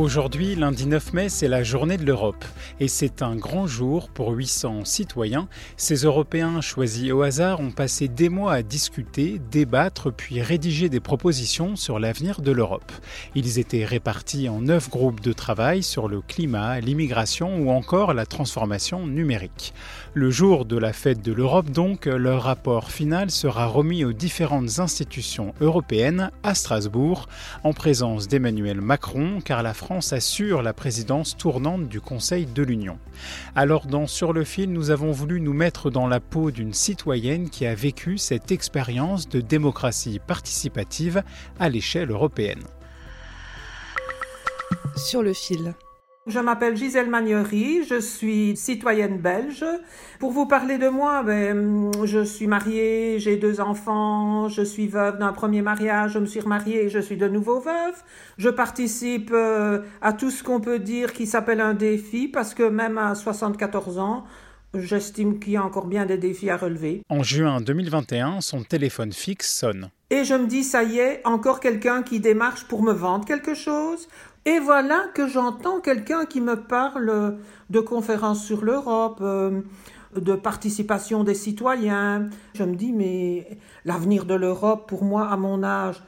Aujourd'hui, lundi 9 mai, c'est la journée de l'Europe. Et c'est un grand jour pour 800 citoyens. Ces Européens choisis au hasard ont passé des mois à discuter, débattre, puis rédiger des propositions sur l'avenir de l'Europe. Ils étaient répartis en neuf groupes de travail sur le climat, l'immigration ou encore la transformation numérique. Le jour de la fête de l'Europe, donc, leur rapport final sera remis aux différentes institutions européennes à Strasbourg, en présence d'Emmanuel Macron, car la France assure la présidence tournante du Conseil de l'Union. Alors dans Sur le fil, nous avons voulu nous mettre dans la peau d'une citoyenne qui a vécu cette expérience de démocratie participative à l'échelle européenne. Sur le fil. Je m'appelle Gisèle Magnery, je suis citoyenne belge. Pour vous parler de moi, ben, je suis mariée, j'ai deux enfants, je suis veuve d'un premier mariage, je me suis remariée et je suis de nouveau veuve. Je participe euh, à tout ce qu'on peut dire qui s'appelle un défi parce que même à 74 ans, J'estime qu'il y a encore bien des défis à relever. En juin 2021, son téléphone fixe sonne. Et je me dis, ça y est, encore quelqu'un qui démarche pour me vendre quelque chose. Et voilà que j'entends quelqu'un qui me parle de conférences sur l'Europe, euh, de participation des citoyens. Je me dis, mais l'avenir de l'Europe, pour moi, à mon âge,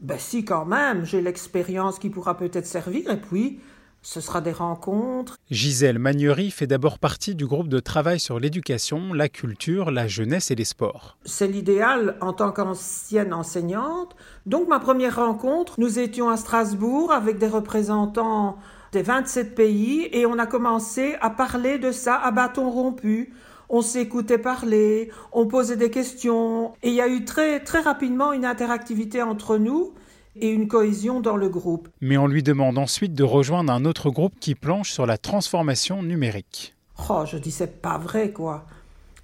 ben si quand même, j'ai l'expérience qui pourra peut-être servir. Et puis, ce sera des rencontres. Gisèle Magnery fait d'abord partie du groupe de travail sur l'éducation, la culture, la jeunesse et les sports. C'est l'idéal en tant qu'ancienne enseignante. Donc ma première rencontre, nous étions à Strasbourg avec des représentants des 27 pays et on a commencé à parler de ça à bâton rompu. On s'écoutait parler, on posait des questions et il y a eu très très rapidement une interactivité entre nous et une cohésion dans le groupe. Mais on lui demande ensuite de rejoindre un autre groupe qui planche sur la transformation numérique. Oh, je dis c'est pas vrai quoi.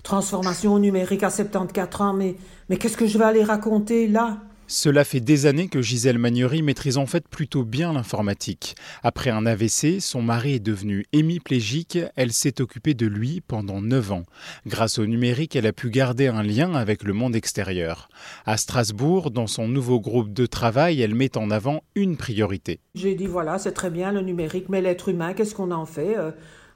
Transformation numérique à 74 ans, mais, mais qu'est-ce que je vais aller raconter là? Cela fait des années que Gisèle Magnery maîtrise en fait plutôt bien l'informatique. Après un AVC, son mari est devenu hémiplégique, elle s'est occupée de lui pendant 9 ans. Grâce au numérique, elle a pu garder un lien avec le monde extérieur. À Strasbourg, dans son nouveau groupe de travail, elle met en avant une priorité. J'ai dit voilà, c'est très bien le numérique, mais l'être humain, qu'est-ce qu'on en fait euh,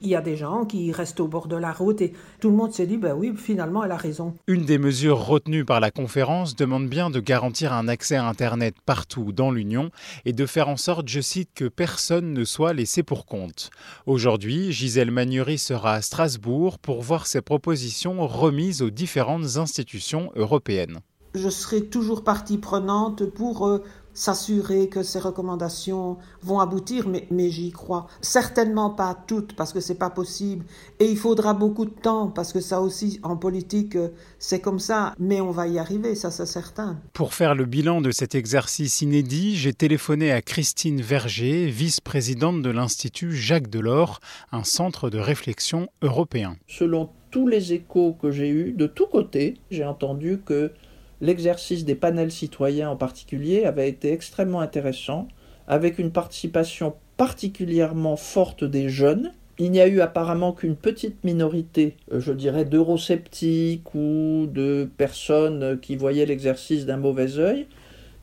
il y a des gens qui restent au bord de la route et tout le monde s'est dit, ben oui, finalement, elle a raison. Une des mesures retenues par la conférence demande bien de garantir un accès à Internet partout dans l'Union et de faire en sorte, je cite, que personne ne soit laissé pour compte. Aujourd'hui, Gisèle Magnery sera à Strasbourg pour voir ses propositions remises aux différentes institutions européennes. Je serai toujours partie prenante pour euh, s'assurer que ces recommandations vont aboutir, mais, mais j'y crois. Certainement pas toutes, parce que c'est pas possible. Et il faudra beaucoup de temps, parce que ça aussi, en politique, c'est comme ça. Mais on va y arriver, ça c'est certain. Pour faire le bilan de cet exercice inédit, j'ai téléphoné à Christine Verger, vice-présidente de l'Institut Jacques Delors, un centre de réflexion européen. Selon tous les échos que j'ai eus, de tous côtés, j'ai entendu que l'exercice des panels citoyens en particulier avait été extrêmement intéressant, avec une participation particulièrement forte des jeunes. Il n'y a eu apparemment qu'une petite minorité, euh, je dirais, d'eurosceptiques ou de personnes qui voyaient l'exercice d'un mauvais œil,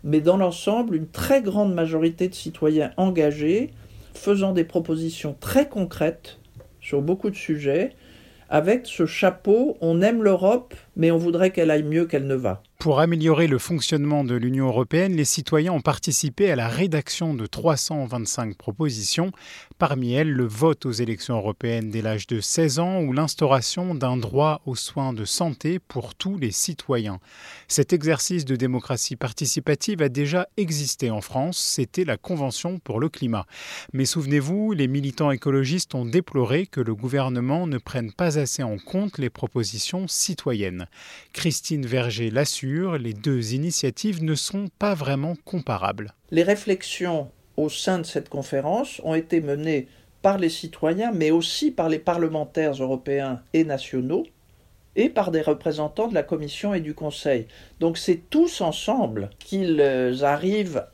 mais dans l'ensemble, une très grande majorité de citoyens engagés, faisant des propositions très concrètes sur beaucoup de sujets, avec ce chapeau, on aime l'Europe, mais on voudrait qu'elle aille mieux qu'elle ne va. Pour améliorer le fonctionnement de l'Union européenne, les citoyens ont participé à la rédaction de 325 propositions, parmi elles le vote aux élections européennes dès l'âge de 16 ans ou l'instauration d'un droit aux soins de santé pour tous les citoyens. Cet exercice de démocratie participative a déjà existé en France, c'était la Convention pour le climat. Mais souvenez-vous, les militants écologistes ont déploré que le gouvernement ne prenne pas assez en compte les propositions citoyennes. Christine Verger les deux initiatives ne sont pas vraiment comparables. Les réflexions au sein de cette conférence ont été menées par les citoyens, mais aussi par les parlementaires européens et nationaux, et par des représentants de la Commission et du Conseil. Donc c'est tous ensemble qu'ils arrivent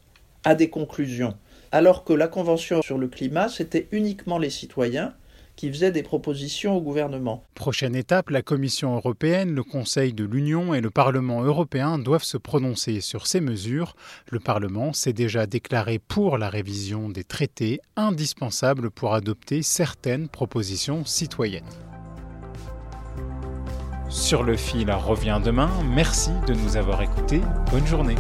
à des conclusions. Alors que la Convention sur le climat, c'était uniquement les citoyens, qui faisait des propositions au gouvernement. Prochaine étape, la Commission européenne, le Conseil de l'Union et le Parlement européen doivent se prononcer sur ces mesures. Le Parlement s'est déjà déclaré pour la révision des traités, indispensable pour adopter certaines propositions citoyennes. Sur le fil revient demain. Merci de nous avoir écoutés. Bonne journée.